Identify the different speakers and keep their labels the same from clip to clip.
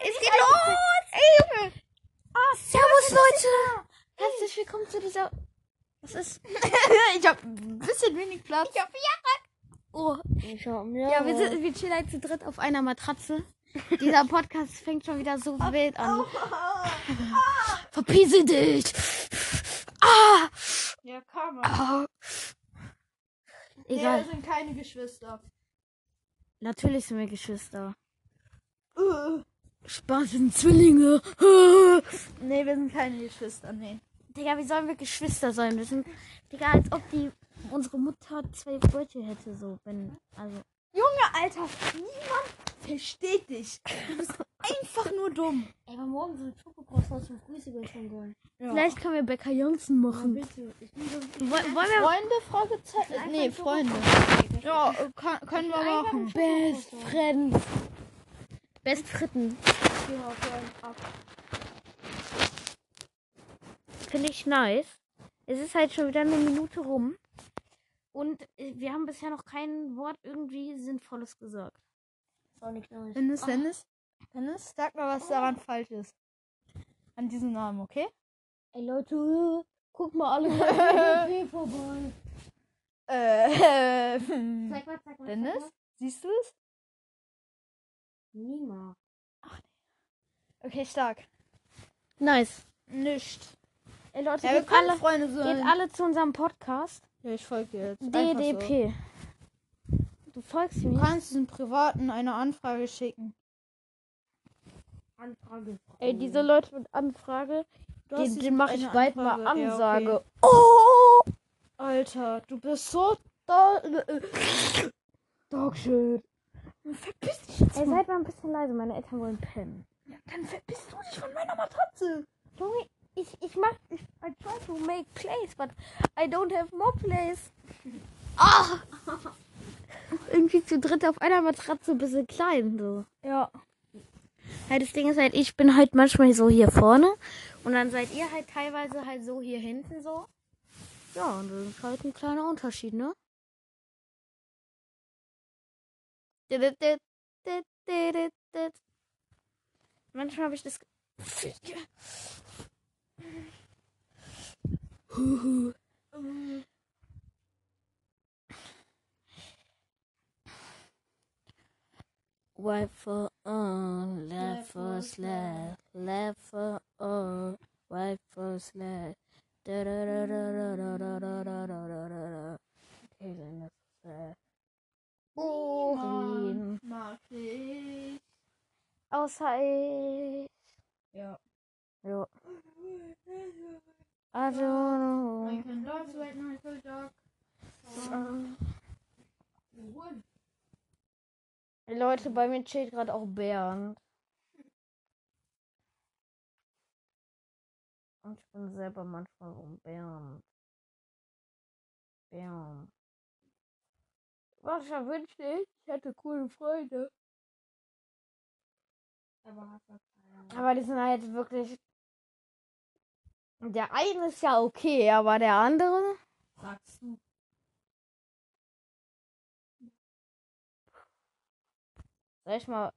Speaker 1: Es geht los! Ey, Junge!
Speaker 2: Ah, servus, Leute! Herzlich willkommen zu dieser. Was ist?
Speaker 1: ich hab ein bisschen wenig Platz.
Speaker 2: Ich hab Oh, ich hab
Speaker 1: Ja, wir, sind, wir chillen halt zu dritt auf einer Matratze. Dieser Podcast fängt schon wieder so wild an. Verpiese dich! Ah!
Speaker 2: Ja, kann man.
Speaker 1: ah. Egal.
Speaker 2: wir sind keine Geschwister.
Speaker 1: Natürlich sind wir Geschwister.
Speaker 2: Uh.
Speaker 1: Spaß sind Zwillinge.
Speaker 2: Nee, wir sind keine Geschwister, nee.
Speaker 1: Digga, wie sollen wir Geschwister sein? Wir sind, Digga, als ob die unsere Mutter zwei Brötchen hätte, so, wenn, also.
Speaker 2: Junge, Alter, niemand versteht dich. Du bist einfach nur dumm.
Speaker 1: Ey, aber morgen sind Schokokroissants zum Grüße schon wollen.
Speaker 2: Ja.
Speaker 1: Vielleicht können wir Bäcker Johnson machen.
Speaker 2: bitte. Ich bin so
Speaker 1: Woll- wollen wir
Speaker 2: Freunde, Fragezeichen? Nee, Freunde. Ja, äh, können wir machen.
Speaker 1: Best Friends. Best Fritten. Finde ich nice. Es ist halt schon wieder eine Minute rum. Und äh, wir haben bisher noch kein Wort irgendwie Sinnvolles gesagt. Ist auch nicht nice.
Speaker 2: Dennis,
Speaker 1: Ah.
Speaker 2: Dennis, Dennis, sag mal, was daran falsch ist. An diesem Namen, okay?
Speaker 1: Ey Leute, guck mal alle bei vorbei.
Speaker 2: Äh.
Speaker 1: Zeig mal, zeig mal.
Speaker 2: Dennis,
Speaker 1: Zeig mal.
Speaker 2: siehst du es?
Speaker 1: Niemals.
Speaker 2: Okay, stark.
Speaker 1: Nice.
Speaker 2: Nicht.
Speaker 1: Ey Leute,
Speaker 2: Ja, wir
Speaker 1: geht,
Speaker 2: können
Speaker 1: alle,
Speaker 2: Freunde
Speaker 1: geht
Speaker 2: sein.
Speaker 1: alle zu unserem Podcast.
Speaker 2: Ja, ich folge dir jetzt. Einfach So.
Speaker 1: DDP. Du folgst
Speaker 2: Du
Speaker 1: mir.
Speaker 2: kannst diesem Privaten eine Anfrage schicken.
Speaker 1: Anfrage. Ey, diese Leute mit Anfrage,
Speaker 2: Du
Speaker 1: den, den mache ich bald mal
Speaker 2: Anfrage. Ja,
Speaker 1: Ansage.
Speaker 2: okay.
Speaker 1: Oh!
Speaker 2: Alter, du bist so.
Speaker 1: Dogshit.
Speaker 2: Verpiss dich jetzt
Speaker 1: Ey,
Speaker 2: mal.
Speaker 1: seid mal ein bisschen leise, meine Eltern wollen pennen.
Speaker 2: Ja, dann verpiss du dich von meiner Matratze.
Speaker 1: Junge, ich, ich mach, ich, I try to make place, but I don't have more place. Ah! Irgendwie zu dritt auf einer Matratze ein bisschen klein, so.
Speaker 2: Ja.
Speaker 1: Halt, das Ding ist halt, ich bin halt manchmal so hier vorne und dann seid ihr halt teilweise halt so hier hinten so. Ja, und das ist halt ein kleiner Unterschied, ne? Manchmal habe ich das. Huhu. Right for all, left for slash, left for on, right for slash. Da da da da da da da da da da da da da. Taylor left Wohin?
Speaker 2: Mag ich.
Speaker 1: Außer ich.
Speaker 2: Ja.
Speaker 1: Ja. I don't know.
Speaker 2: Michael Dogs, White Michael Dog.
Speaker 1: Hey Leute, bei mir chillt gerade auch Bernd. Und ich bin selber manchmal so ein Bernd. Bernd. Was ich wünschte ich, ich hätte coole Freunde. Aber die sind halt wirklich. Der eine ist ja okay, aber der andere.
Speaker 2: Sagst du.
Speaker 1: Soll ich mal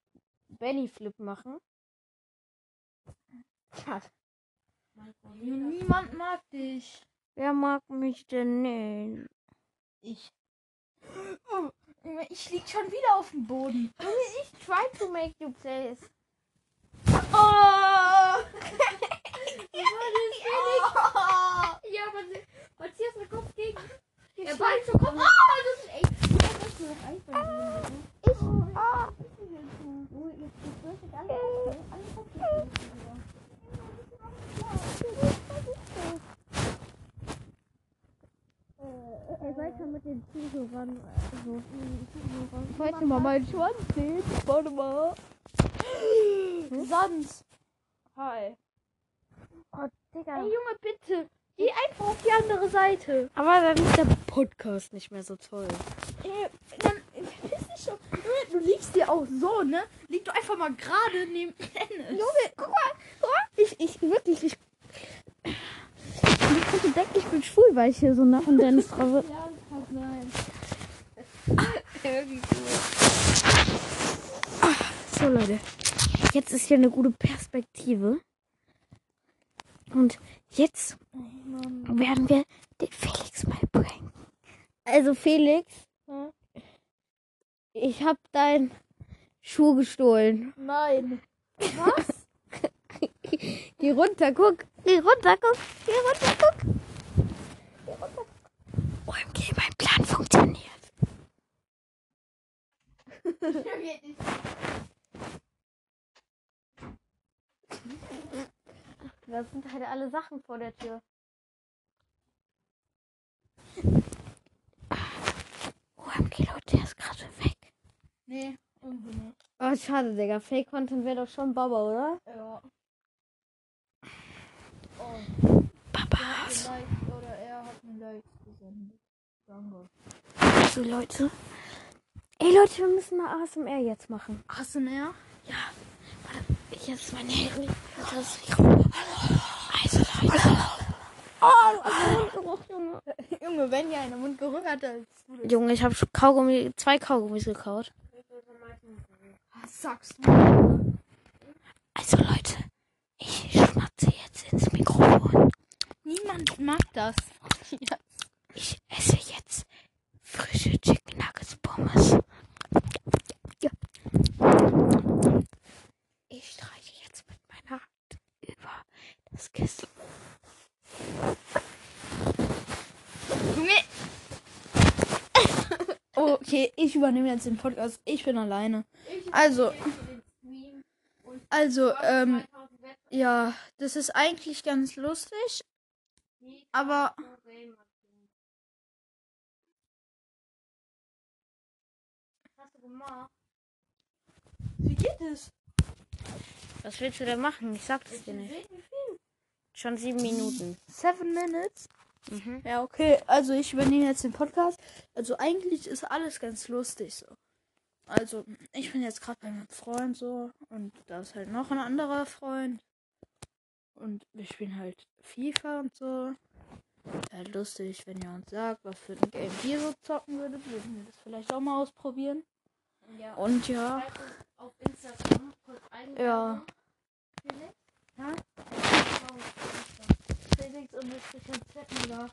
Speaker 1: Benny Flip machen? Ja,
Speaker 2: Niemand mag dich.
Speaker 1: Wer mag mich denn nicht?
Speaker 2: Ich. Ich lieg schon wieder auf dem Boden.
Speaker 1: Ich try to make you place.
Speaker 2: Oh!
Speaker 1: ja, oh. ja, aber was hier ist Kopf gegen.
Speaker 2: Der
Speaker 1: Ball ist Kopf. Oh, das ist echt. Ich. Ah. Ich. Ah. Ich. Ah. Weiter mit den Zuhörern. Also,
Speaker 2: Ich möchte mal meinen Schwanz sehen. Warte mal. Sans. Hi.
Speaker 1: oh, Digga.
Speaker 2: Ey, Junge, bitte. Geh einfach auf die andere Seite.
Speaker 1: Aber dann ist der Podcast nicht mehr so toll.
Speaker 2: Ey, dann verpiss dich du liegst dir auch so, ne? Lieg doch einfach mal gerade neben Dennis.
Speaker 1: Junge, guck mal, guck mal. Ich, ich, wirklich, ich. Ich denken, ich bin schwul, weil ich hier so nach und Dennis drauf bin.
Speaker 2: Ja, das kann sein.
Speaker 1: So, Leute. jetzt ist hier eine gute Perspektive. Und jetzt werden wir den Felix mal pranken. Also Felix,
Speaker 2: Hm?
Speaker 1: ich habe deinen Schuh gestohlen.
Speaker 2: Nein. Was?
Speaker 1: Geh runter, guck. Geh runter, guck. Geh runter, guck. OMG, mein Plan funktioniert. Da sind halt alle Sachen vor der Tür. OMG, Leute, der ist gerade weg.
Speaker 2: nee, irgendwie nicht.
Speaker 1: Oh, schade, Digga. Fake-Content wäre doch schon Baba, oder?
Speaker 2: Ja. Oh,
Speaker 1: Baba.
Speaker 2: vielleicht oder er hat mir Like gesendet. Danke.
Speaker 1: So, Leute. Ey, Leute, wir müssen mal ASMR jetzt machen.
Speaker 2: Hast du mehr?
Speaker 1: Ich jetzt mein Handy. Das also, Leute. Oh, Junge.
Speaker 2: Junge, wenn ja in den Mund gerührt hat, das
Speaker 1: Junge, ich habe Kaugummi, zwei Kaugummis gekaut.
Speaker 2: Was sagst du?
Speaker 1: Also, Leute, ich schmatze jetzt ins
Speaker 2: mag das. Ja.
Speaker 1: Ich esse jetzt frische Chicken Nuggets Pommes. Ja. Ich streiche jetzt mit meiner Hand über das Kissen.
Speaker 2: Junge! okay, ich übernehme jetzt den Podcast. Ich bin alleine. Also, also, ähm, ja, das ist eigentlich ganz lustig. Aber, wie geht es?
Speaker 1: Was willst du denn machen? Ich sag das dir nicht. Schon sieben Minuten.
Speaker 2: Seven Minutes?
Speaker 1: Mhm.
Speaker 2: Ja, okay. Also ich übernehme jetzt den Podcast. Also eigentlich ist alles ganz lustig so. Also ich bin jetzt gerade bei meinem Freund so und da ist halt noch ein anderer Freund. Und wir spielen halt FIFA und so. Wäre halt lustig, wenn ihr uns sagt, was für ein Game ihr so zocken würdet. Würden wir das vielleicht auch mal ausprobieren.
Speaker 1: Ja.
Speaker 2: Und ja,
Speaker 1: Auf Instagram kurz
Speaker 2: ja.
Speaker 1: Felix?
Speaker 2: Ja?
Speaker 1: Felix und das Z oder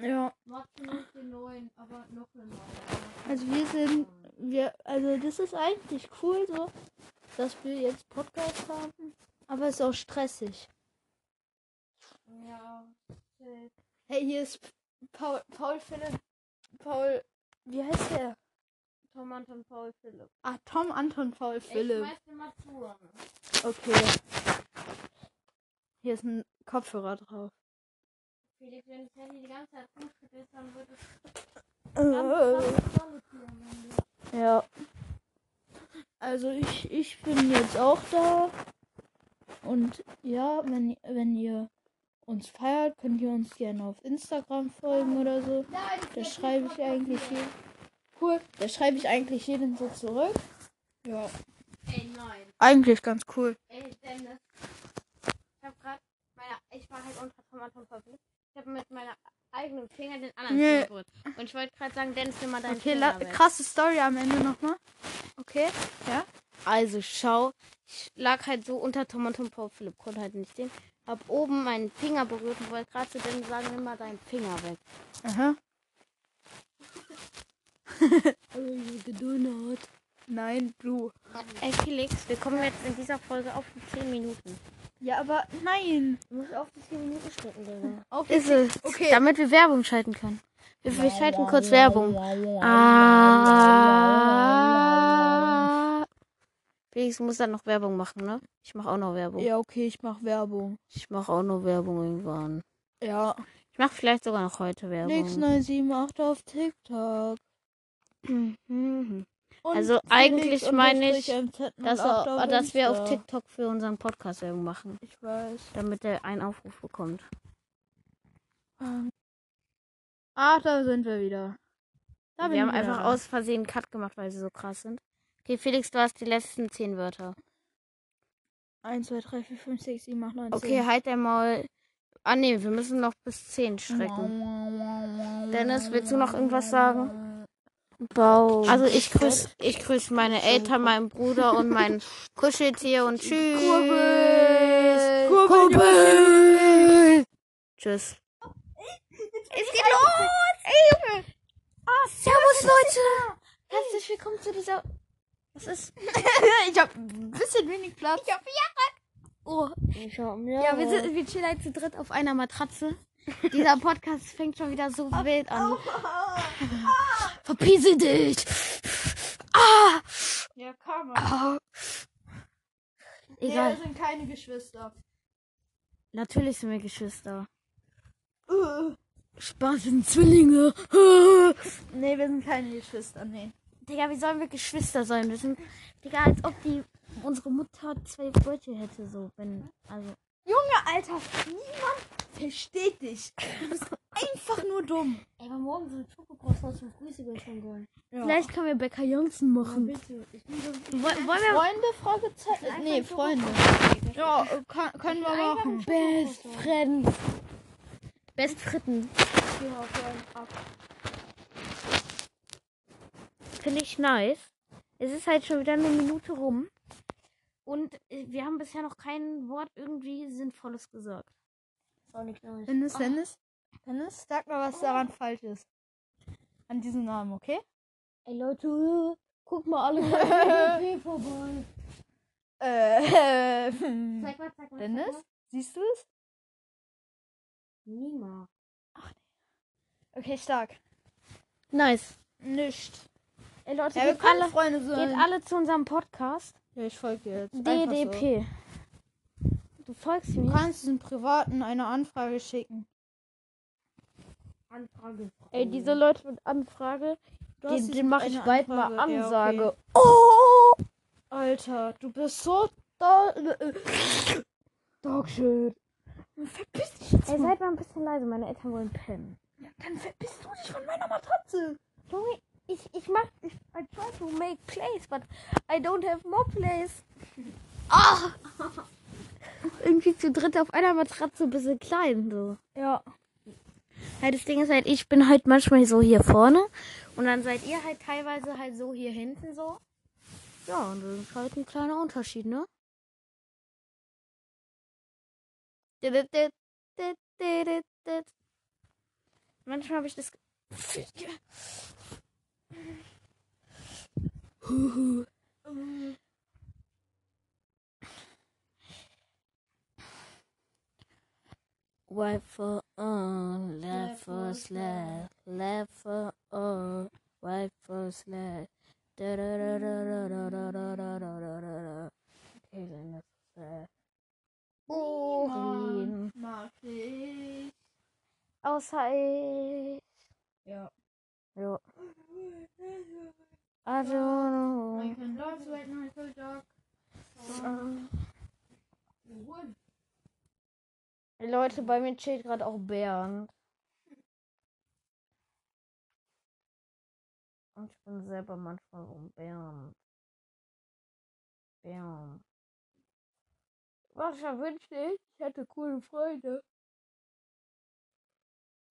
Speaker 2: Ja.
Speaker 1: Martin und den neuen, aber noch eine neue.
Speaker 2: Also wir sind, wir, also das ist eigentlich cool so, dass wir jetzt Podcast haben, aber ist auch stressig.
Speaker 1: Ja.
Speaker 2: Hey, hier ist Paul, Paul Philipp, Paul, wie heißt der?
Speaker 1: Tom Anton Paul Philipp.
Speaker 2: Ah, Tom Anton Paul Philipp.
Speaker 1: Ich mal zu.
Speaker 2: Okay. Hier ist ein Kopfhörer drauf.
Speaker 1: Felix, wenn das Handy die ganze Zeit rumschüttelt, dann wird es
Speaker 2: Äh, ja. Also ich, ich bin jetzt auch da. Und ja, wenn, wenn ihr uns feiert, könnt ihr uns gerne auf Instagram folgen oder so. Da schreibe ich eigentlich jeden. Cool. Da schreibe ich eigentlich jeden so zurück. Ja.
Speaker 1: Ey, nein.
Speaker 2: Eigentlich ganz cool.
Speaker 1: Ey, Dennis. Ich hab grad meine. Ich war halt unter Tom Anton verblüfft. Ich hab mit meiner eigenen Finger den anderen
Speaker 2: Nee.
Speaker 1: Finger berührt. Und ich wollte gerade sagen, Dennis, nimm mal deinen
Speaker 2: Okay,
Speaker 1: Finger weg.
Speaker 2: krasse Story am Ende nochmal. Okay, ja.
Speaker 1: Also schau, ich lag halt so unter Tom und Tom Paul Philipp, konnte halt nicht sehen. Hab oben meinen Finger berührt und wollte gerade zu Dennis sagen, nimm mal deinen Finger weg.
Speaker 2: Aha.
Speaker 1: Also gedonnert.
Speaker 2: Nein, du.
Speaker 1: Ey Felix, wir kommen jetzt in dieser Folge auf die 10 Minuten.
Speaker 2: Ja, aber nein.
Speaker 1: Du musst auf die 10 Minuten stecken, Digga.
Speaker 2: Auf
Speaker 1: Ist es.
Speaker 2: Okay.
Speaker 1: Damit wir Werbung schalten können. Wir, wir schalten kurz Werbung. Ah. Felix muss dann noch Werbung machen, ne? Ich mache auch noch Werbung.
Speaker 2: Ja, okay, ich mach Werbung.
Speaker 1: Ich mache auch noch Werbung irgendwann.
Speaker 2: Ja.
Speaker 1: Ich mache vielleicht sogar noch heute Werbung.
Speaker 2: Nix 978 auf TikTok.
Speaker 1: Also
Speaker 2: Felix
Speaker 1: eigentlich meine ich,
Speaker 2: unterstrich MZ08
Speaker 1: Dass,
Speaker 2: auf
Speaker 1: dass wir auf. TikTok für unseren Podcast Werbung machen.
Speaker 2: Ich weiß.
Speaker 1: Damit er einen Aufruf bekommt.
Speaker 2: Ähm. Ach, da sind wir wieder.
Speaker 1: Wir haben
Speaker 2: wieder
Speaker 1: einfach
Speaker 2: da.
Speaker 1: aus Versehen Cut gemacht, weil sie so krass sind. Okay, Felix, du hast die letzten 10 Wörter.
Speaker 2: 1, 2, 3, 4, 5, 6, 7, 8, 9, 10.
Speaker 1: Okay, halt einmal. Ah nee, wir müssen noch bis 10 strecken. Dennis, willst du noch irgendwas sagen? Baum. Also ich grüße ich grüß meine Eltern, meinen Bruder und mein Kuscheltier und tschüss.
Speaker 2: Kurbel.
Speaker 1: Kurbel. Tschüss. Es geht los! Ey, Junge!
Speaker 2: Ah,
Speaker 1: Servus, Leute! Herzlich willkommen zu dieser... Was ist?
Speaker 2: ich hab ein bisschen wenig Platz.
Speaker 1: Ich hab Oh, ich hab
Speaker 2: Ja, wir, sind, wir chillen halt zu dritt auf einer Matratze. Dieser Podcast fängt schon wieder so wild an.
Speaker 1: Verpiese dich! Ah!
Speaker 2: Ja, kann man.
Speaker 1: ah.
Speaker 2: Nee,
Speaker 1: Egal.
Speaker 2: wir sind keine Geschwister.
Speaker 1: Natürlich sind wir Geschwister.
Speaker 2: Uh.
Speaker 1: Spaß sind Zwillinge.
Speaker 2: Nee, wir sind keine Geschwister, nee.
Speaker 1: Digga, wie sollen wir Geschwister sein? Wir sind, Digga, als ob die unsere Mutter zwei Brötchen hätte, so, wenn, also.
Speaker 2: Junge, Alter, niemand versteht dich. Du bist einfach nur dumm.
Speaker 1: Ey, aber morgen sind Schokokroissants und Grüße schon wollen.
Speaker 2: Ja.
Speaker 1: Vielleicht können wir Bäcker Johnson machen.
Speaker 2: bitte. Ich bin so
Speaker 1: Woll- wollen wir
Speaker 2: Freunde? Fragezeichen? Nee, Freunde. Ja, äh, kann, können wir machen.
Speaker 1: Best Friends. Best Fritten. Finde ich nice. Es ist halt schon wieder eine Minute rum. Und äh, wir haben bisher noch kein Wort irgendwie Sinnvolles gesagt. Ist auch nicht nice.
Speaker 2: Dennis, Dennis, Dennis, sag mal, was daran falsch ist. An diesem Namen, okay?
Speaker 1: Ey Leute, guck mal alle mal vorbei.
Speaker 2: Äh,
Speaker 1: Zeig mal, zeig mal.
Speaker 2: Dennis, siehst du es?
Speaker 1: Niemals.
Speaker 2: Okay, stark.
Speaker 1: Nice.
Speaker 2: Nicht.
Speaker 1: Ey Leute,
Speaker 2: Ja, wir
Speaker 1: geht, alle,
Speaker 2: Freunde
Speaker 1: geht
Speaker 2: sein.
Speaker 1: alle zu unserem Podcast.
Speaker 2: Ja, ich folge dir jetzt. Einfach So.
Speaker 1: DDP. Du folgst
Speaker 2: Du
Speaker 1: mir.
Speaker 2: kannst diesen Privaten eine Anfrage schicken.
Speaker 1: Anfrage. Ey, diese Leute mit Anfrage,
Speaker 2: Du
Speaker 1: den, den mache ich bald mal
Speaker 2: Anfrage. Ja,
Speaker 1: Ansage.
Speaker 2: okay.
Speaker 1: Oh!
Speaker 2: Alter, du bist so da.
Speaker 1: Dogshit.
Speaker 2: Verpiss dich jetzt
Speaker 1: Ey,
Speaker 2: mal.
Speaker 1: seid mal ein bisschen leise, meine Eltern wollen pennen.
Speaker 2: Dann verpiss du dich von meiner Matratze.
Speaker 1: Junge, ich, ich mach, ich, I try to make place, but I don't have more place. Ah! Irgendwie zu dritt auf einer Matratze ein bisschen klein, so.
Speaker 2: Ja.
Speaker 1: Ja, das Ding ist halt, ich bin halt manchmal so hier vorne und dann seid ihr halt teilweise halt so hier hinten so. Ja, und das ist halt ein kleiner Unterschied, ne? Manchmal habe ich das. Right for on, left for slash, left for on, right for slash. Da da da da da da da da da da da da da. Okay, then das ist äh, Urin.
Speaker 2: Mag ich.
Speaker 1: Außer ich.
Speaker 2: Ja.
Speaker 1: I don't know.
Speaker 2: I can dance right now, so dark.
Speaker 1: Leute, bei mir chillt gerade auch Bernd. Und ich bin selber manchmal so ein Bernd. Bernd. Was ich wünschte ich, ich hätte coole Freunde.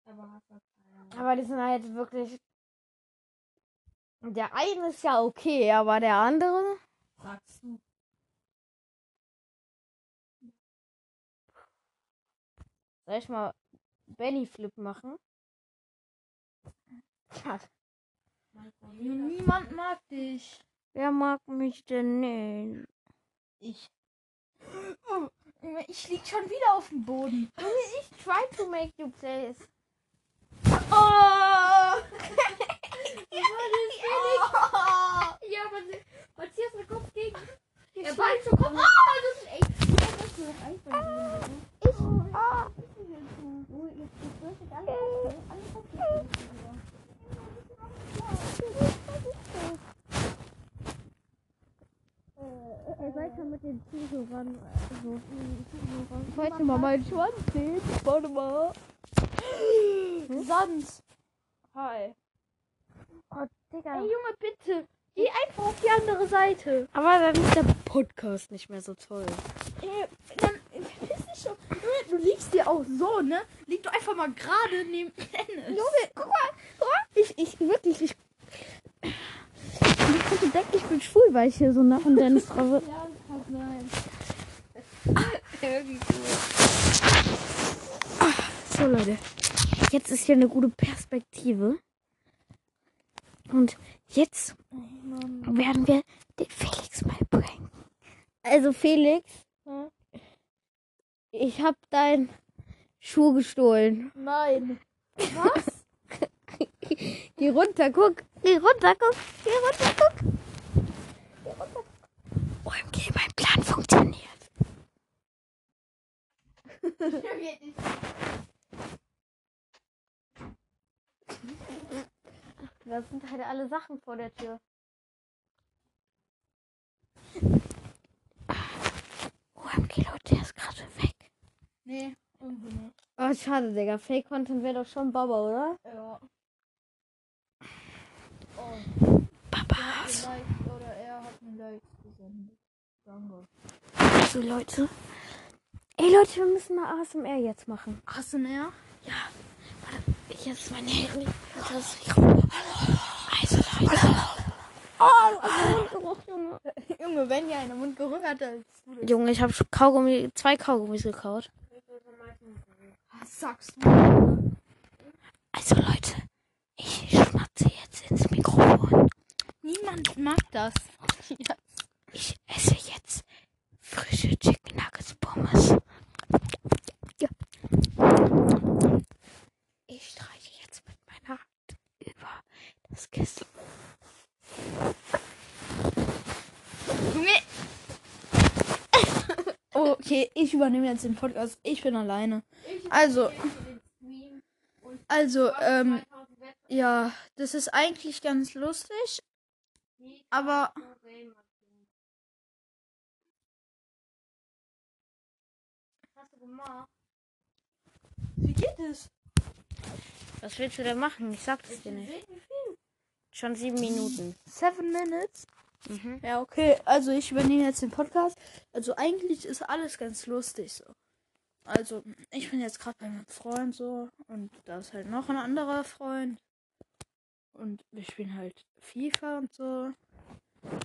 Speaker 1: Aber die sind halt wirklich. Der eine ist ja okay, aber der andere.
Speaker 2: Sagst du.
Speaker 1: Soll ich mal Benny Flip machen? Ja,
Speaker 2: Niemand mag dich.
Speaker 1: wer mag mich denn nicht?
Speaker 2: Ich. Oh, Ich lieg schon wieder auf dem Boden.
Speaker 1: Ich try to make you place.
Speaker 2: Ja, oh.
Speaker 1: ja aber Matthias der Kopf gegen.
Speaker 2: Der Ball zum Kopf. Oh, das ist echt.
Speaker 1: Ich bin Ich. Oh. Ah. Er oh, äh, äh, äh, weiter mit den Zuhörern. Also, Zuhörern.
Speaker 2: Ich wollte mal meinen Schwanz sehen. Warte mal. Hm? Sonst. Hi.
Speaker 1: Oh, Digga.
Speaker 2: Ey, Junge, bitte. Geh einfach auf die andere Seite.
Speaker 1: Aber dann ist der Podcast nicht mehr so toll.
Speaker 2: Ey, dann verpiss dich. Junge, Du liegst dir auch so, ne? Lieg doch einfach mal gerade neben Dennis.
Speaker 1: Junge, guck mal, mal. Ich, ich, wirklich, ich. Ich denken, ich bin schwul, weil ich hier so nach und Dennis drauf
Speaker 2: Ja, das kann sein. Irgendwie cool.
Speaker 1: So, Leute. Jetzt ist hier eine gute Perspektive. Und jetzt werden wir den Felix mal pranken. Also, Felix, ich hab deinen Schuh gestohlen.
Speaker 2: Nein. Was?
Speaker 1: Geh runter, guck. Geh runter, guck. Geh runter, guck. Geh runter. OMG, mein Plan funktioniert. Das sind halt alle Sachen vor der Tür. OMG, Leute, der ist gerade weg.
Speaker 2: nee, irgendwie nicht.
Speaker 1: Oh, schade, Digga. Fake-Content wäre doch schon Baba, oder?
Speaker 2: Ja. Oh,
Speaker 1: Baba.
Speaker 2: hat mir Likes oder er hat mir Likes gesendet. Danke.
Speaker 1: So, Leute. Ey, Leute, wir müssen mal ASMR jetzt machen.
Speaker 2: Mehr?
Speaker 1: Ich jetzt mein Handy. Das also, Leute. Oh, Junge.
Speaker 2: Junge, wenn ja einer Mundgeruch hat, dann
Speaker 1: Junge, ich habe Kaugummi, zwei Kaugummis gekaut.
Speaker 2: Was sagst du?
Speaker 1: Also, Leute, ich schmatze jetzt ins Mikrofon.
Speaker 2: Niemand mag das. Ja.
Speaker 1: Ich esse jetzt frische Chicken Nuggets Pommes. Ja. Ich streiche jetzt mit meiner Hand über das Kissen.
Speaker 2: Junge! Okay, ich übernehme jetzt den Podcast. Ich bin alleine. Also, also, ähm, ja, das ist eigentlich ganz lustig. Aber, wie geht es?
Speaker 1: Was willst du denn machen? Ich sag das dir nicht. Schon sieben Minuten.
Speaker 2: Seven Minutes?
Speaker 1: Mhm.
Speaker 2: Ja, okay. Also ich übernehme jetzt den Podcast. Also eigentlich ist alles ganz lustig so. Also ich bin jetzt gerade bei meinem Freund so und da ist halt noch ein anderer Freund. Und wir spielen halt FIFA und so.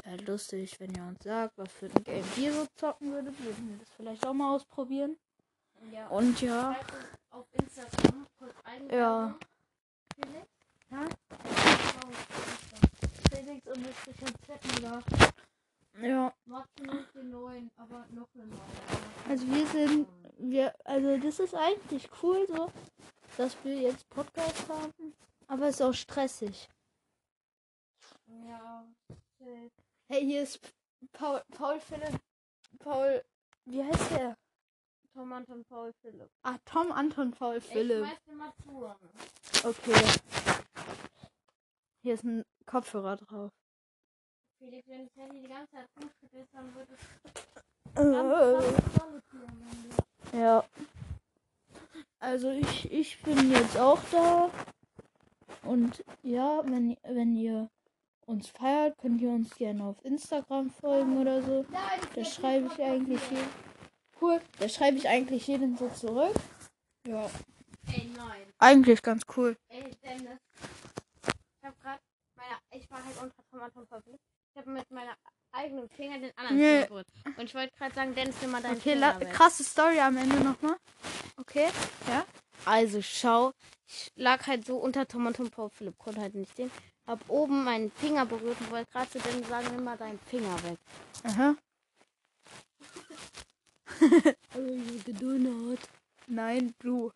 Speaker 2: Wäre lustig, wenn ihr uns sagt, was für ein Game ihr so zocken würdet. Würden wir das vielleicht auch mal ausprobieren.
Speaker 1: Ja.
Speaker 2: Und ja,
Speaker 1: Auf Instagram kurz
Speaker 2: ja.
Speaker 1: Ja?
Speaker 2: Felix und Zettenler. Ja.
Speaker 1: aber noch eine
Speaker 2: Also wir sind, wir, also das ist eigentlich cool so, dass wir jetzt Podcast haben, aber es ist auch stressig.
Speaker 1: Ja.
Speaker 2: Hey, hier ist Paul, Paul Philipp, Paul, wie heißt der?
Speaker 1: Tom Anton Paul Philipp.
Speaker 2: Ah, Tom Anton Paul Philipp.
Speaker 1: Ich.
Speaker 2: Okay. Hier ist ein Kopfhörer drauf.
Speaker 1: Felix, wenn das Handy die ganze Zeit rumschüttelst, dann wird es ganz Ende.
Speaker 2: Ja. Also ich, ich bin jetzt auch da. Und ja, wenn, wenn ihr uns feiert, könnt ihr uns gerne auf Instagram folgen oder so. Da schreibe ich eigentlich jeden. Cool. Da schreibe ich eigentlich jeden so zurück. Ja.
Speaker 1: Ey, nein.
Speaker 2: Eigentlich ganz cool.
Speaker 1: Ey, Dennis. Ich hab grad meine, ich war halt unter Tom Anton habe mit meiner eigenen Finger den anderen
Speaker 2: Nee.
Speaker 1: Berührt. Und ich wollte gerade sagen, Dennis, nimm mal deinen
Speaker 2: Okay,
Speaker 1: Finger weg.
Speaker 2: krasse Story am Ende nochmal. Okay. Ja.
Speaker 1: Also schau, ich lag halt so unter Tom und Tom Paul Philipp, konnte halt nicht sehen. Hab oben meinen Finger berührt und wollte gerade zu dem sagen, nimm mal deinen Finger weg.
Speaker 2: Aha.
Speaker 1: Also.
Speaker 2: Nein, du.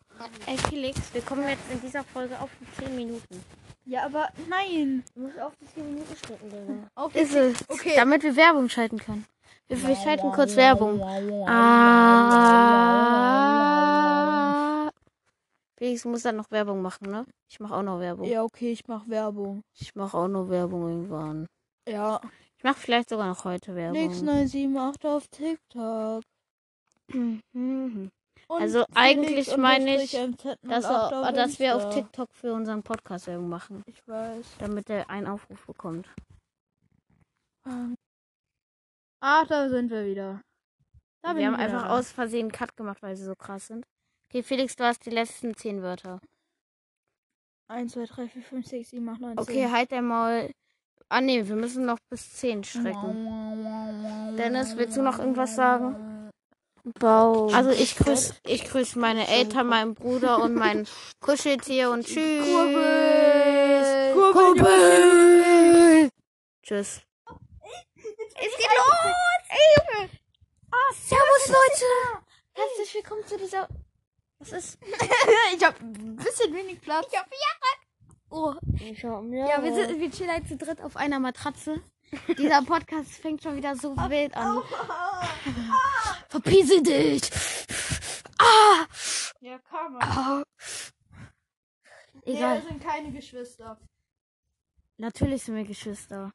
Speaker 1: Ey Felix, wir kommen jetzt in dieser Folge auf die 10 Minuten.
Speaker 2: Ja, aber nein.
Speaker 1: Du musst auf die 10 Minuten stecken, Digga.
Speaker 2: Auf
Speaker 1: Ist es.
Speaker 2: Okay.
Speaker 1: Damit wir Werbung schalten können. Wir, wir schalten kurz Werbung. Ah. Felix du musst dann noch Werbung machen, ne? Ich mache auch noch Werbung.
Speaker 2: Ja, okay, ich mach Werbung.
Speaker 1: Ich mache auch noch Werbung irgendwann.
Speaker 2: Ja.
Speaker 1: Ich mache vielleicht sogar noch heute Werbung.
Speaker 2: Nix978 auf TikTok. Und
Speaker 1: Also eigentlich meine ich,
Speaker 2: unterstrich MZ08
Speaker 1: Dass,
Speaker 2: auf
Speaker 1: dass wir auf. TikTok für unseren Podcast Werbung machen,
Speaker 2: Ich weiß.
Speaker 1: damit er einen Aufruf bekommt.
Speaker 2: Ähm. Ach, da sind wir wieder. Da
Speaker 1: wir haben
Speaker 2: wieder.
Speaker 1: einfach aus Versehen Cut gemacht, weil sie so krass sind. Okay, Felix, du hast die letzten zehn Wörter.
Speaker 2: 1, 2, 3, 4, 5, 6, 7, 8, 9, 10.
Speaker 1: Okay, halt der Maul. Ah nee, wir müssen noch bis 10 schrecken. Dennis, willst du noch irgendwas sagen?
Speaker 2: Bau.
Speaker 1: Also ich grüße ich grüß meine Eltern, meinen Bruder und mein Kuscheltier und tschüss.
Speaker 2: Kurbel.
Speaker 1: Kurbel. Tschüss. Es geht los! Ey, Junge! Ah, servus, Leute! Herzlich willkommen zu dieser... Was ist?
Speaker 2: ich hab ein bisschen wenig Platz.
Speaker 1: Ich hab Oh. Ich hab ja, wir, sind, wir chillen halt zu dritt auf einer Matratze. Dieser Podcast fängt schon wieder so wild an. Verpiese dich! Ah!
Speaker 2: Ja, kann man.
Speaker 1: ah. Egal.
Speaker 2: Nee, wir sind keine Geschwister.
Speaker 1: Natürlich sind wir Geschwister.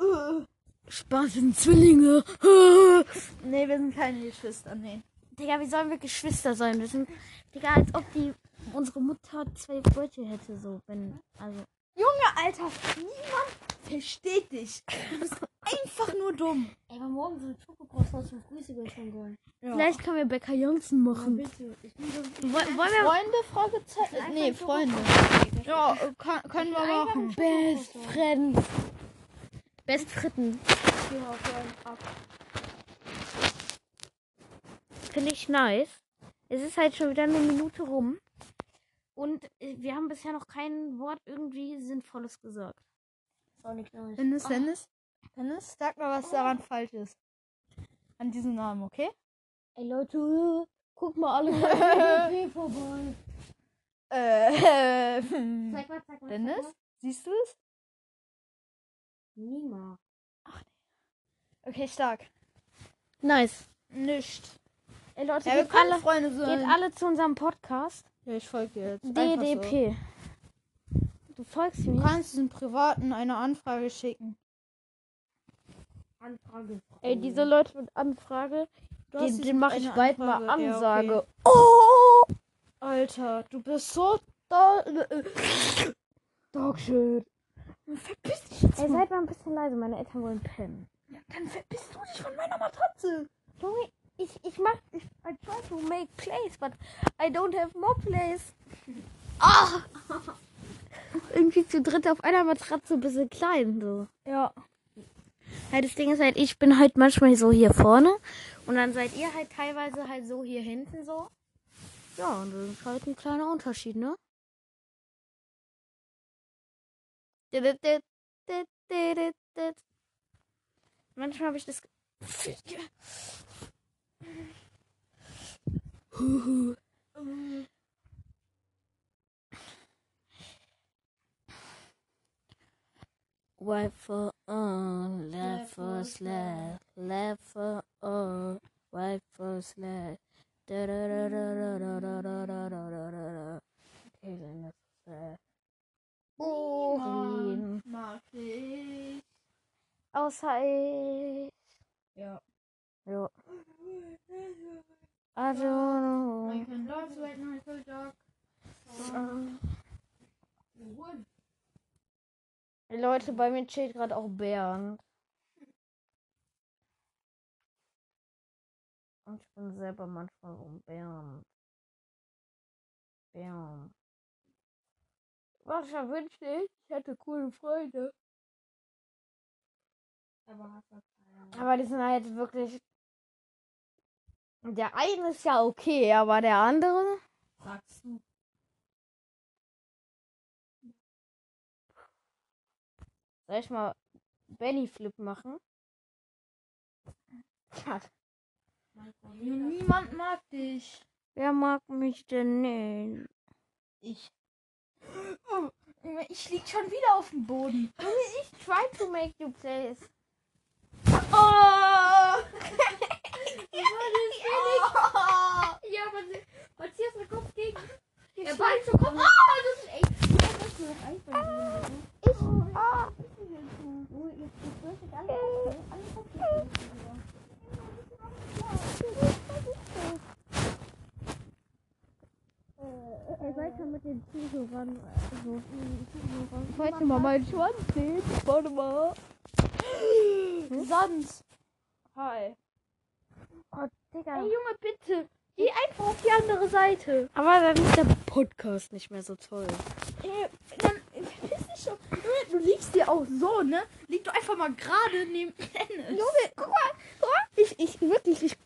Speaker 2: Uh.
Speaker 1: Spaß sind Zwillinge.
Speaker 2: Nee, wir sind keine Geschwister, nee.
Speaker 1: Digga, wie sollen wir Geschwister sein? Wir sind, Digga, als ob die unsere Mutter zwei Brötchen hätte, so, wenn, also.
Speaker 2: Junge, Alter, niemand versteht dich. Du bist einfach nur dumm.
Speaker 1: Ey, aber morgen sind Schokokross raus und Grüße schon wollen.
Speaker 2: Ja.
Speaker 1: Vielleicht können wir Bäcker Johnson machen.
Speaker 2: bitte. Ich bin so
Speaker 1: Woll- wollen wir
Speaker 2: Freunde, Fragezeichen. Nee, Freunde. Ja, kann, können wir machen.
Speaker 1: Best Friends. Best Fritten.
Speaker 2: Ja.
Speaker 1: Finde ich nice. Es ist halt schon wieder eine Minute rum. Und äh, wir haben bisher noch kein Wort irgendwie Sinnvolles gesagt. Ist auch nicht nice.
Speaker 2: Dennis, sag mal, was daran falsch ist. An diesem Namen, okay?
Speaker 1: Ey Leute, guck mal alle bei vorbei.
Speaker 2: Äh, hm.
Speaker 1: Zeig mal, zeig mal.
Speaker 2: Dennis,
Speaker 1: Zeig mal.
Speaker 2: siehst du es?
Speaker 1: Niemals.
Speaker 2: Okay, stark.
Speaker 1: Nice.
Speaker 2: Nicht.
Speaker 1: Ey Leute,
Speaker 2: Ja,
Speaker 1: geht,
Speaker 2: können
Speaker 1: alle,
Speaker 2: Freunde sein.
Speaker 1: geht alle zu unserem Podcast.
Speaker 2: Ja, ich folge dir jetzt. Einfach So.
Speaker 1: DDP. Du folgst
Speaker 2: Du
Speaker 1: mir.
Speaker 2: kannst diesem Privaten eine Anfrage schicken.
Speaker 1: Anfrage. Ey, diese Leute mit Anfrage, den, den mache ich bald mal
Speaker 2: Anfrage. Ja,
Speaker 1: Ansage.
Speaker 2: okay.
Speaker 1: Oh!
Speaker 2: Alter, du bist so da.
Speaker 1: Dogshit.
Speaker 2: Verpiss dich jetzt
Speaker 1: Ey,
Speaker 2: mal.
Speaker 1: seid mal ein bisschen leise, meine Eltern wollen pennen.
Speaker 2: Ja, dann verpiss du dich von meiner Matratze.
Speaker 1: Junge, ich, ich mach, ich, I try to make place, but I don't have more place. Ah! Irgendwie zu dritt auf einer Matratze ein bisschen klein, so.
Speaker 2: Ja.
Speaker 1: Halt, das Ding ist halt, ich bin halt manchmal so hier vorne und dann seid ihr halt teilweise halt so hier hinten so. Ja, und das ist halt ein kleiner Unterschied, ne? Manchmal habe ich das. Right for on, left for slash, left for on, right for slash. Da da da da da da da da da da da da da. Okay, then das ist äh, Urin.
Speaker 2: Mag dich.
Speaker 1: Außer ich.
Speaker 2: Ja.
Speaker 1: Ja. I don't know.
Speaker 2: I can dance right now, I feel dark.
Speaker 1: Hey Leute, bei mir chillt gerade auch Bernd. Und ich bin selber manchmal so ein Bernd. Bernd. Was ich wünschte ich, ich hätte coole Freunde. Aber die sind halt wirklich. Der eine ist ja okay, aber der andere.
Speaker 2: Sagst du.
Speaker 1: Soll ich mal Benny Flip machen?
Speaker 2: Niemand mag dich.
Speaker 1: Wer mag mich denn nicht?
Speaker 2: Ich. Ich lieg schon wieder auf dem Boden.
Speaker 1: Ich try to make you place.
Speaker 2: Oh!
Speaker 1: Ja, aber Matthias mit Kopf gegen. Der Ball zum Kopf. Ah, das ist echt. Das ist noch einfach. Ich. Ah. Weiter mit den Zuhörern. Also,
Speaker 2: Ich wollte mal meinen Schwanz sehen. Warte mal. Sans. Hi.
Speaker 1: oh, Digga.
Speaker 2: Ey, Junge, bitte. Geh einfach auf die andere Seite.
Speaker 1: Aber dann ist der Podcast nicht mehr so toll.
Speaker 2: Ey, dann Junge, Du liegst dir auch so, ne? Lieg doch einfach mal gerade neben Dennis.
Speaker 1: Junge, guck mal, guck mal. Ich, ich, wirklich, ich.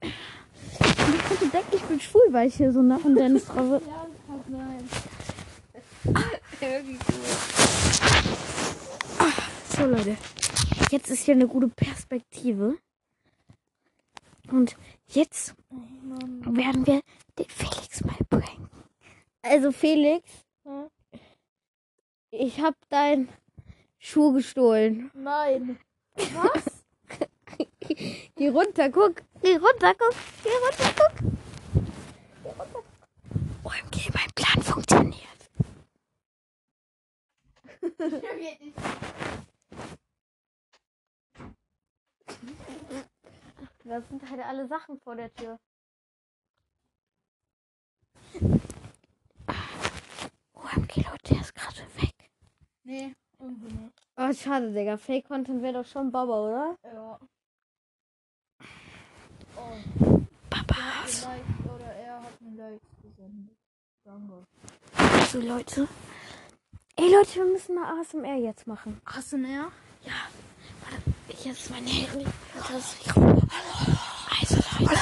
Speaker 1: Ich könnte denken, ich bin schwul, weil ich hier so nach und Dennis drauf bin.
Speaker 2: Ja, das kann sein.
Speaker 1: Irgendwie cool. So, Leute. Jetzt ist hier eine gute Perspektive. Und jetzt werden wir den Felix mal pranken. Also, Felix. Ich habe deinen Schuh gestohlen.
Speaker 2: Nein. Was?
Speaker 1: Geh runter, guck. Geh runter, guck. Geh runter, guck. Geh runter. OMG, mein Plan funktioniert. Das sind halt alle Sachen vor der Tür. OMG, Leute, der ist gerade weg.
Speaker 2: Nee, irgendwie nicht.
Speaker 1: Oh, schade, Digga. Fake-Content wäre doch schon Baba, oder?
Speaker 2: Ja. Oh,
Speaker 1: Babas.
Speaker 2: Oder er hat mir Like gesendet. Danke.
Speaker 1: So, Leute. Ey, Leute, wir müssen mal ASMR jetzt machen.
Speaker 2: Hast du mehr?
Speaker 1: Ich jetzt mein Handy. Das also, Leute.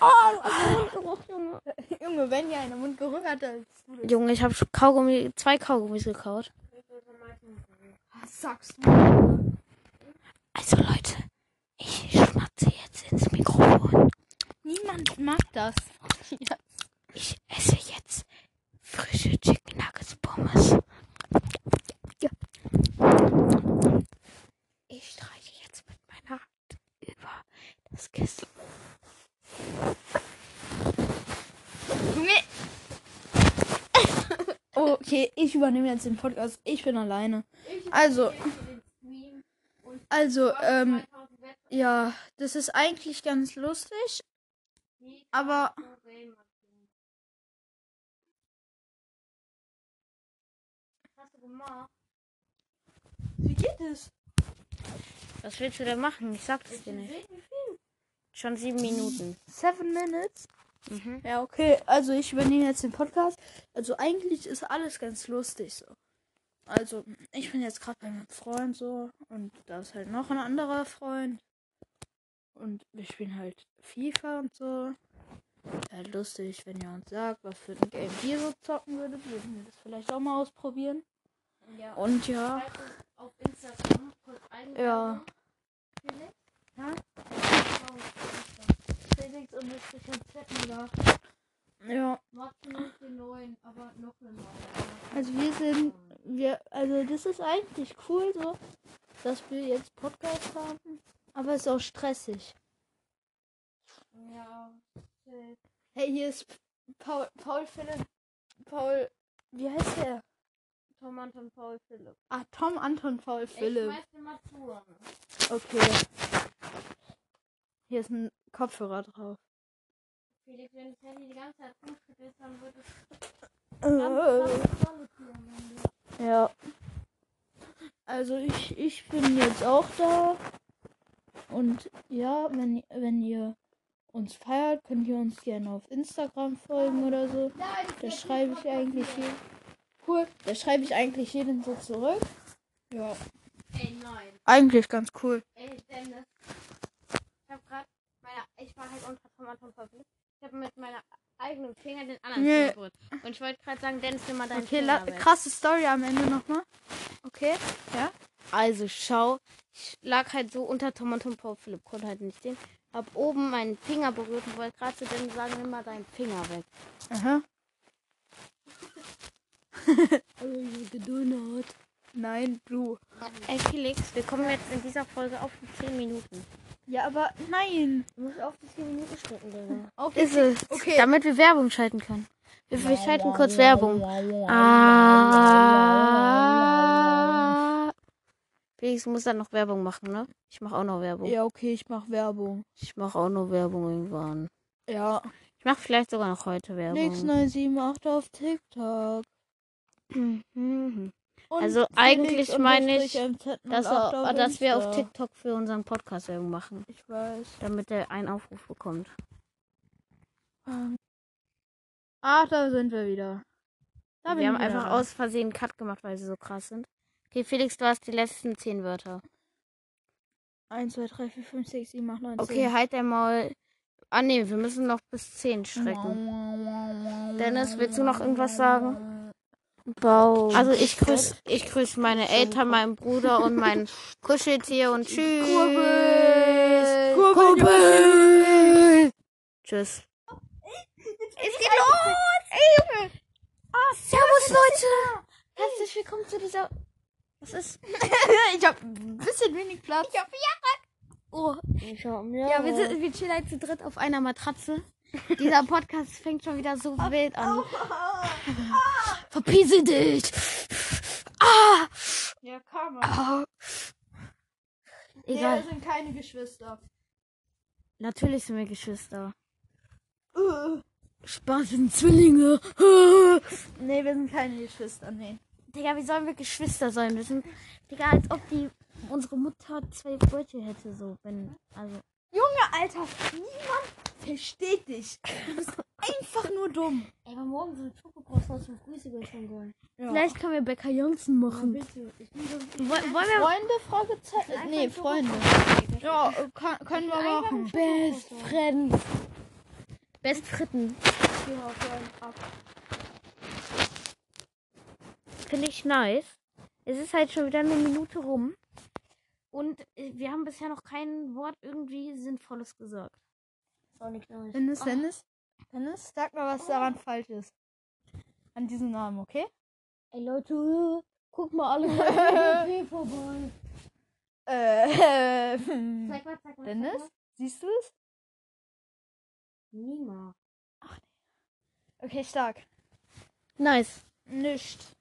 Speaker 1: Oh, Junge.
Speaker 2: Junge, wenn ja einen Mund gerückt hat, das
Speaker 1: Junge, ich habe Kaugummi, zwei Kaugummis gekaut.
Speaker 2: Was sagst du?
Speaker 1: Also, Leute, ich schmatze jetzt ins Mikrofon.
Speaker 2: Niemand mag das. Ja.
Speaker 1: Ich esse jetzt frische Chicken Nuggets Pommes. Ja. Ich streiche jetzt mit meiner Hand über das Kissen.
Speaker 2: Junge! okay, ich übernehme jetzt den Podcast. Ich bin alleine. Also, also, ähm, ja, das ist eigentlich ganz lustig. Aber, wie geht es?
Speaker 1: Was willst du denn machen? Ich sag das dir nicht. Schon sieben Minuten.
Speaker 2: Seven Minutes?
Speaker 1: Mhm.
Speaker 2: Ja, okay. Also ich übernehme jetzt den Podcast. Also eigentlich ist alles ganz lustig so. Also ich bin jetzt gerade bei meinem Freund so und da ist halt noch ein anderer Freund. Und wir spielen halt FIFA und so. Wäre halt lustig, wenn ihr uns sagt, was für ein Game ihr so zocken würdet, würden wir das vielleicht auch mal ausprobieren.
Speaker 1: Ja.
Speaker 2: Und ja,
Speaker 1: Auf Instagram kurz
Speaker 2: ja.
Speaker 1: Felix und das bisschen Zettenler.
Speaker 2: Ja,
Speaker 1: Warte noch den neuen, aber noch eine neue.
Speaker 2: also wir sind, wir, also das ist eigentlich cool so, dass wir jetzt Podcast haben, aber es ist auch stressig.
Speaker 1: Ja.
Speaker 2: Hey, hier ist Paul, Paul Philipp, Paul, wie heißt der?
Speaker 1: Tom Anton Paul Philipp.
Speaker 2: Ah, Tom Anton Paul Philipp. Okay. Hier ist ein Kopfhörer drauf.
Speaker 1: Felix, wenn das Handy die ganze Zeit rumschüttelt, dann wird es
Speaker 2: Äh, ja. Also ich, ich bin jetzt auch da. Und ja, wenn, wenn ihr uns feiert, könnt ihr uns gerne auf Instagram folgen oder so. Da schreibe ich eigentlich jeden. Cool. Da schreibe ich eigentlich jeden so zurück. Ja.
Speaker 1: Ey, nein.
Speaker 2: Eigentlich ganz cool.
Speaker 1: Ey, Dennis. Ich hab grad meine. Ich war halt unter Tom Anton Paul Philipp. Ich habe mit meiner eigenen Finger den anderen
Speaker 2: Nee.
Speaker 1: Finger berührt. Und ich wollte gerade sagen, Dennis, nimm mal deinen
Speaker 2: Okay,
Speaker 1: Finger weg.
Speaker 2: krasse Story am Ende nochmal. Okay.
Speaker 1: Also schau, ich lag halt so unter Tom und Tom Paul Philipp, konnte halt nicht sehen. Hab oben meinen Finger berührt und wollte gerade zu dem sagen, nimm mal deinen Finger weg.
Speaker 2: Aha.
Speaker 1: Also.
Speaker 2: Nein, du.
Speaker 1: Ey Felix, wir kommen jetzt in dieser Folge auf die 10 Minuten.
Speaker 2: Ja, aber nein.
Speaker 1: Du musst auf die 10 Minuten schritten, Digga.
Speaker 2: Auf
Speaker 1: Ist es.
Speaker 2: Okay.
Speaker 1: Damit wir Werbung schalten können. Wir, wir schalten kurz Werbung. Ah. Felix muss dann noch Werbung machen, ne? Ich mache auch noch Werbung.
Speaker 2: Ja, okay, ich mach Werbung.
Speaker 1: Ich mache auch noch Werbung irgendwann.
Speaker 2: Ja.
Speaker 1: Ich mache vielleicht sogar noch heute Werbung.
Speaker 2: Nix 978 auf TikTok. Und
Speaker 1: Also eigentlich meine ich,
Speaker 2: unterstrich MZ08
Speaker 1: Dass,
Speaker 2: auf
Speaker 1: dass wir auf. TikTok für unseren Podcast Werbung machen,
Speaker 2: Ich weiß.
Speaker 1: damit er einen Aufruf bekommt.
Speaker 2: Ähm. Ah, da sind wir wieder. Da
Speaker 1: Wir haben
Speaker 2: wieder
Speaker 1: einfach
Speaker 2: da.
Speaker 1: aus Versehen Cut gemacht, weil sie so krass sind. Okay, Felix, du hast die letzten zehn Wörter.
Speaker 2: 1, 2, 3, 4, 5, 6, 7, 8, 9,
Speaker 1: Okay, halt dein Maul. Ah nee, wir müssen noch bis zehn strecken. Dennis, willst du noch irgendwas sagen?
Speaker 3: Bau.
Speaker 1: Also ich grüße ich grüß meine Eltern, meinen Bruder und mein Kuscheltier und tschüss.
Speaker 2: Kurbel.
Speaker 1: Kurbel. Tschüss. Es geht los! Ey! Ah, servus, Leute! Herzlich willkommen zu dieser... Was ist?
Speaker 2: ich hab ein bisschen wenig Platz.
Speaker 1: Ich hab Oh,
Speaker 3: Ich hab mir.
Speaker 1: ja, wir, sind, wir chillen halt zu dritt auf einer Matratze. Dieser Podcast fängt schon wieder so wild an. Verpiese dich! Ah!
Speaker 2: Ja, man.
Speaker 1: ah.
Speaker 2: Nee,
Speaker 1: Egal.
Speaker 2: wir sind keine Geschwister.
Speaker 1: Natürlich sind wir Geschwister.
Speaker 2: Uh.
Speaker 1: Spaß sind Zwillinge.
Speaker 2: Nee, wir sind keine Geschwister, nee.
Speaker 1: Digga, wie sollen wir Geschwister sein? Wir sind, Digga, als ob die unsere Mutter zwei Brötchen hätte, so, wenn, also.
Speaker 2: Junge, Alter, niemand versteht dich. Du bist einfach nur dumm.
Speaker 1: Ey, aber morgen so ein Schokokroissant zum Grüße schon wollen.
Speaker 2: Ja.
Speaker 1: Vielleicht können wir Bäcker Johnson machen.
Speaker 2: bitte. Ich bin so
Speaker 1: Wollen, wollen wir
Speaker 2: Freunde, Fragezeichen?
Speaker 1: Einfach
Speaker 2: Nee, Freunde. Ja, äh, kann, können wir machen.
Speaker 1: Best Friends. Best Fritten. Finde ich nice. Es ist halt schon wieder eine Minute rum. Und äh, wir haben bisher noch kein Wort irgendwie Sinnvolles gesagt.
Speaker 3: Sonic Noise.
Speaker 2: Dennis, Dennis, Dennis, sag mal, was daran falsch ist. An diesem Namen, okay?
Speaker 3: Ey Leute, guck mal alle DDP vorbei.
Speaker 2: Äh, hm.
Speaker 1: Zeig mal, zeig mal.
Speaker 2: Dennis, siehst du es?
Speaker 3: Niemals.
Speaker 2: Okay, stark.
Speaker 1: Nice.
Speaker 2: Nicht.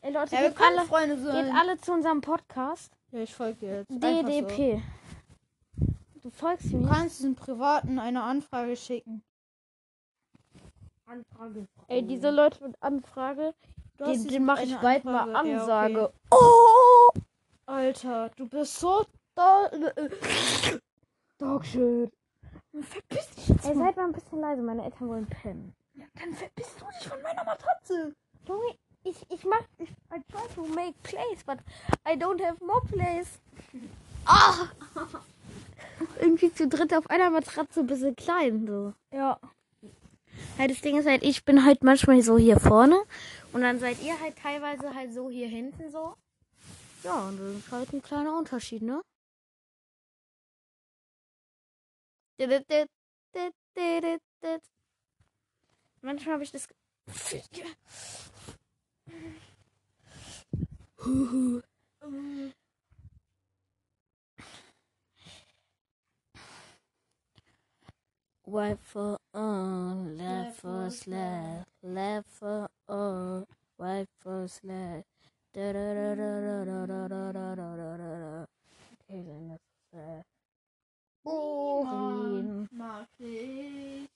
Speaker 1: Ey Leute,
Speaker 2: Ja,
Speaker 1: geht,
Speaker 2: können
Speaker 1: alle,
Speaker 2: Freunde sein.
Speaker 1: geht alle zu unserem Podcast.
Speaker 2: Ja, ich folge dir jetzt.
Speaker 1: DDP. Du folgst
Speaker 2: So. Du
Speaker 1: mir.
Speaker 2: kannst diesen Privaten eine Anfrage schicken.
Speaker 3: Anfrage.
Speaker 1: Ey, diese Leute mit Anfrage, den, den mache ich bald mal
Speaker 2: Anfrage. Ja,
Speaker 1: Ansage.
Speaker 2: okay.
Speaker 1: Oh!
Speaker 2: Alter, du bist so da.
Speaker 1: Dogshit.
Speaker 2: verpiss dich jetzt
Speaker 1: Ey,
Speaker 2: mal.
Speaker 1: seid mal ein bisschen leise, meine Eltern wollen pennen.
Speaker 2: Ja, dann verpiss du dich von meiner Matratze.
Speaker 1: Junge, ich, ich mach, ich, I try to make place, but I don't have more place. Ah! Irgendwie zu dritt auf einer Matratze ein bisschen klein, so.
Speaker 2: Ja.
Speaker 1: Halt, das Ding ist halt, ich bin halt manchmal so hier vorne und dann seid ihr halt teilweise halt so hier hinten so. Ja, und das ist halt ein kleiner Unterschied, ne? Manchmal habe ich das. Right for on, left for slash, left for on, right for slash. Da da da da da da da da da da da da da. Okay, then that's slash. Wohin?
Speaker 2: Mag ich.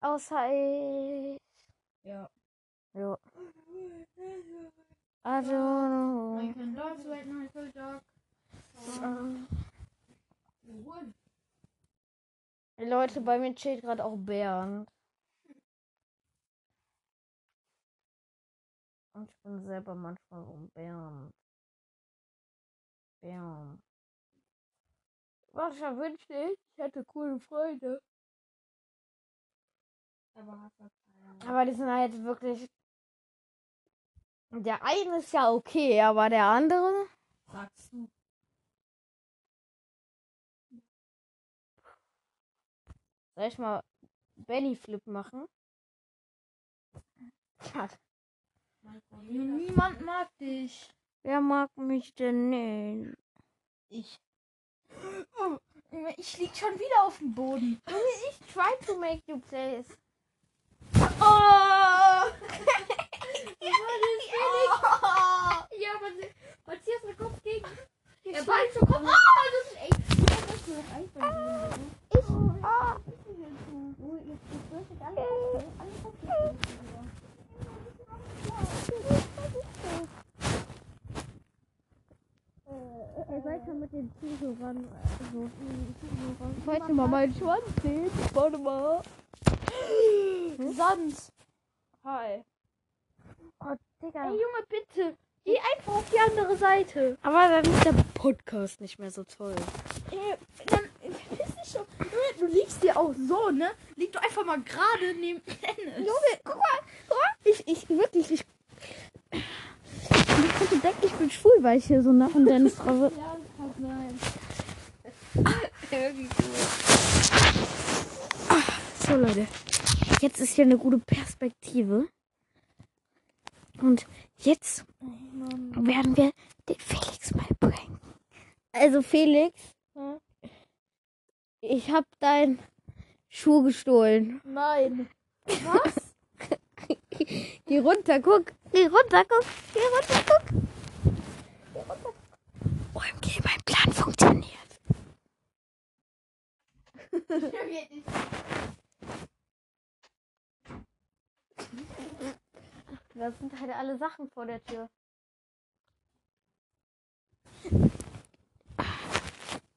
Speaker 1: Außer ich.
Speaker 2: Ja.
Speaker 1: Jo. I don't know.
Speaker 2: can dogs wait Michael Dog.
Speaker 1: Hey, Leute, bei mir chillt gerade auch Bernd. Und ich bin selber manchmal so ein Bernd. Bernd. Manchmal wünschte ich, ich hätte coole Freunde.
Speaker 3: Aber
Speaker 1: Aber die sind halt wirklich. Der eine ist ja okay, aber der andere.
Speaker 3: Sagst du.
Speaker 1: Soll ich mal Belly Flip machen? Ja,
Speaker 2: Niemand mag dich.
Speaker 1: wer mag mich denn nicht?
Speaker 2: Ich. Oh, Ich lieg schon wieder auf dem Boden.
Speaker 1: Ich try to make you place.
Speaker 3: Ja, ja aber Matthias mit Kopf gegen.
Speaker 1: Der
Speaker 3: Ball zum Kopf. Ah, das ist echt.
Speaker 1: Ich. Ah. Ich wollte mit den Zuhörern. Also,
Speaker 2: ich wollte mal meinen Schwanz sehen. Warte mal. Sand. Hi.
Speaker 1: Oh, Digga.
Speaker 2: Ey, Junge, bitte. Geh einfach auf die andere Seite.
Speaker 1: Aber dann ist der Podcast nicht mehr so toll.
Speaker 2: Ey, dann verpiss dich. Junge, du liegst dir auch so, ne? Lieg doch einfach mal gerade neben Dennis.
Speaker 3: Junge, guck mal, guck mal. Ich, ich, wirklich, ich. Ich könnte denken, ich bin schwul, weil ich hier so nach und Dennis drauf
Speaker 2: Ja, das kann sein.
Speaker 1: So, Leute. Jetzt ist hier eine gute Perspektive. Und jetzt werden wir den Felix mal pranken.
Speaker 3: Also, Felix. Ich hab deinen Schuh gestohlen.
Speaker 2: Nein. Was?
Speaker 3: Geh runter, guck. Geh runter, guck. Geh runter, guck.
Speaker 1: OMG, mein Plan funktioniert.
Speaker 3: Da sind halt alle Sachen vor der Tür.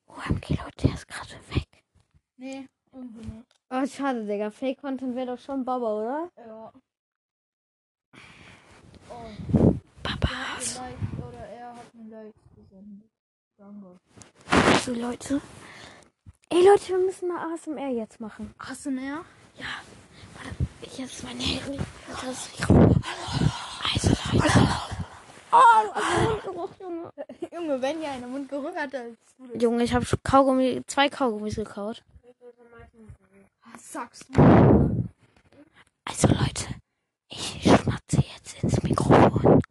Speaker 1: OMG, Leute, der ist gerade weg.
Speaker 2: Nee, irgendwie nicht.
Speaker 3: Oh, schade, Digga. Fake-Content wäre doch schon Baba, oder?
Speaker 2: Ja. Oh,
Speaker 1: Papa.
Speaker 2: Like oder er hat mir Likes gesendet. Danke.
Speaker 1: So, Leute. Ey, Leute, wir müssen mal ASMR jetzt machen.
Speaker 2: Hast du mehr?
Speaker 1: Jetzt mein Handy. Das also, Leute.
Speaker 2: Junge, wenn ja einen Mundgeruch hat, dann
Speaker 1: Junge, ich habe Kaugummi, zwei Kaugummis gekaut.
Speaker 2: Was sagst du?
Speaker 1: Also, Leute, ich schmatze jetzt ins Mikrofon.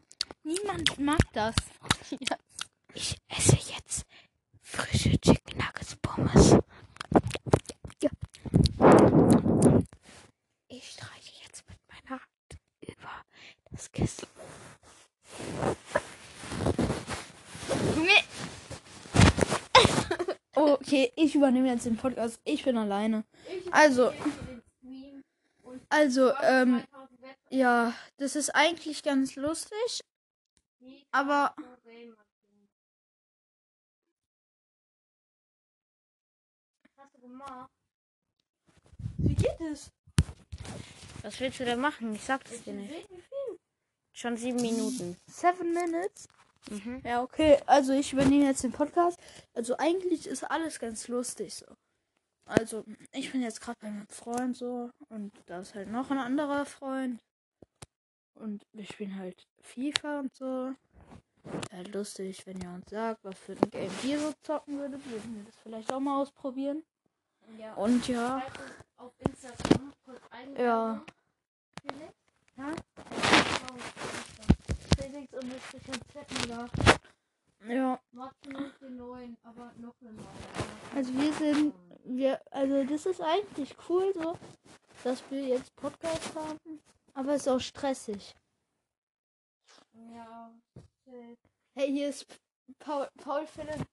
Speaker 2: Niemand mag das. Ja.
Speaker 1: Ich esse jetzt frische Chicken Nuggets Pommes. Ja. Ich streiche jetzt mit meiner Hand über das Kissen.
Speaker 2: Junge! okay, ich übernehme jetzt den Podcast. Ich bin alleine. Also, also, ähm, ja, das ist eigentlich ganz lustig. Aber, wie geht es?
Speaker 1: Was willst du denn machen? Ich sag das dir nicht. Schon sieben Minuten.
Speaker 2: Seven Minutes?
Speaker 1: Mhm.
Speaker 2: Ja, okay. Also ich übernehme jetzt den Podcast. Also eigentlich ist alles ganz lustig so. Also ich bin jetzt gerade bei meinem Freund so und da ist halt noch ein anderer Freund. Und wir spielen halt FIFA und so. Wäre halt lustig, wenn ihr uns sagt, was für ein Game ihr so zocken würdet. Würden wir das vielleicht auch mal ausprobieren.
Speaker 1: Ja.
Speaker 2: Und ja,
Speaker 1: Auf Instagram kurz
Speaker 2: ja.
Speaker 3: Felix und ich bin Zetten da.
Speaker 2: Ja.
Speaker 3: Maximus den neuen, aber noch eine neue.
Speaker 2: Also wir sind, wir, also das ist eigentlich cool so, dass wir jetzt Podcast haben, aber es ist auch stressig.
Speaker 3: Ja.
Speaker 2: Hey, hier ist Paul, Paul Philipp,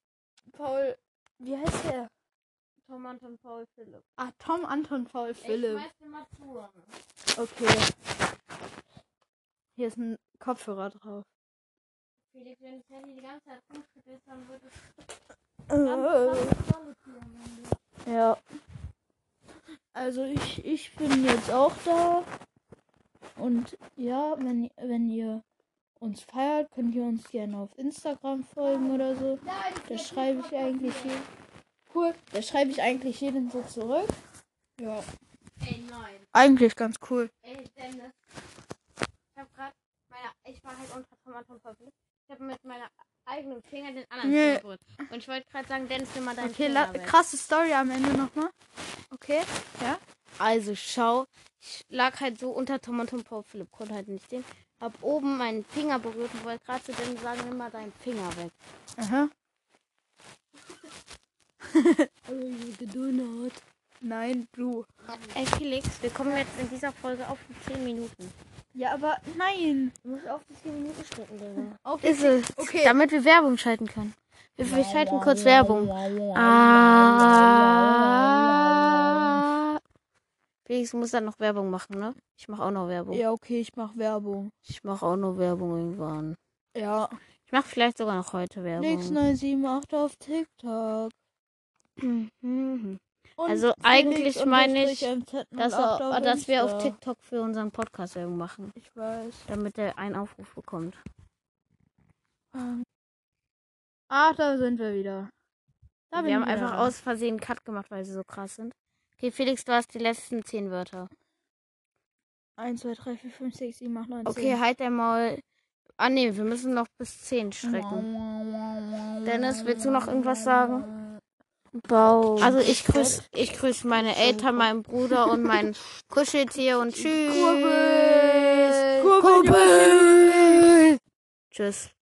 Speaker 2: Paul, wie heißt der?
Speaker 3: Tom Anton Paul Philipp.
Speaker 2: Ah, Tom Anton Paul Philipp.
Speaker 3: Ich schmeiß dir mal zu.
Speaker 2: Okay. Hier ist ein Kopfhörer drauf.
Speaker 3: Felix, wenn das Handy die ganze Zeit rumschüttelst, dann wird es
Speaker 2: Äh, ja. Also ich, ich bin jetzt auch da. Und ja, wenn, wenn ihr uns feiert, könnt ihr uns gerne auf Instagram folgen oder so. Da schreibe ich eigentlich jeden. Cool. Da schreibe ich eigentlich jeden so zurück. Ja.
Speaker 3: Ey, nein.
Speaker 2: Eigentlich ganz cool.
Speaker 3: Ey, Dennis. Ich hab grad meine. Ich war halt unter Tom Anton verwirrt. Ich hab mit meiner eigenen Finger den anderen
Speaker 2: Nee.
Speaker 3: Finger berührt. Und ich wollte gerade sagen, Dennis, nimm mal deinen
Speaker 2: Okay,
Speaker 3: Finger weg.
Speaker 2: krasse Story am Ende nochmal. Okay.
Speaker 1: Also schau, ich lag halt so unter Tom und Tom Paul Philipp, konnte halt nicht sehen. Hab oben meinen Finger berührt und wollte gerade zu dem sagen, nimm mal deinen Finger weg.
Speaker 2: Aha.
Speaker 3: Also, gedonnert.
Speaker 2: Nein, du.
Speaker 1: Ey Felix, wir kommen jetzt in dieser Folge auf die 10 Minuten.
Speaker 2: Ja, aber nein.
Speaker 1: Du musst auf die 10 Minuten stecken, Digga.
Speaker 2: Auf
Speaker 1: Ist es.
Speaker 2: Okay.
Speaker 1: Damit wir Werbung schalten können. Wir, wir schalten kurz Werbung. Ah. Felix, du musst dann noch Werbung machen, ne? Ich mache auch noch Werbung.
Speaker 2: Ja, okay, ich mach Werbung.
Speaker 1: Ich mache auch noch Werbung irgendwann.
Speaker 2: Ja.
Speaker 1: Ich mache vielleicht sogar noch heute Werbung.
Speaker 2: Nix 978 auf TikTok. Und
Speaker 1: Also eigentlich meine ich,
Speaker 2: MZ
Speaker 1: Dass, wir, dass wir auf. TikTok für unseren Podcast Werbung machen,
Speaker 2: Ich weiß.
Speaker 1: damit er einen Aufruf bekommt.
Speaker 2: Ähm. Ach, da sind wir wieder. Da
Speaker 1: wir haben
Speaker 2: wieder
Speaker 1: einfach
Speaker 2: da.
Speaker 1: aus Versehen Cut gemacht, weil sie so krass sind. Okay, Felix, du hast die letzten zehn Wörter.
Speaker 2: 1, 2, 3, 4, 5, 6, 7, 8, 9, 10.
Speaker 1: Okay, halt der Maul. Ah nee, wir müssen noch bis zehn strecken. Dennis, willst du noch irgendwas sagen?
Speaker 3: Bau.
Speaker 1: Also ich grüße ich grüß meine Eltern, meinen Bruder und mein Kuscheltier und tschüss.
Speaker 2: Kurbel.
Speaker 1: Kurbel. Tschüss.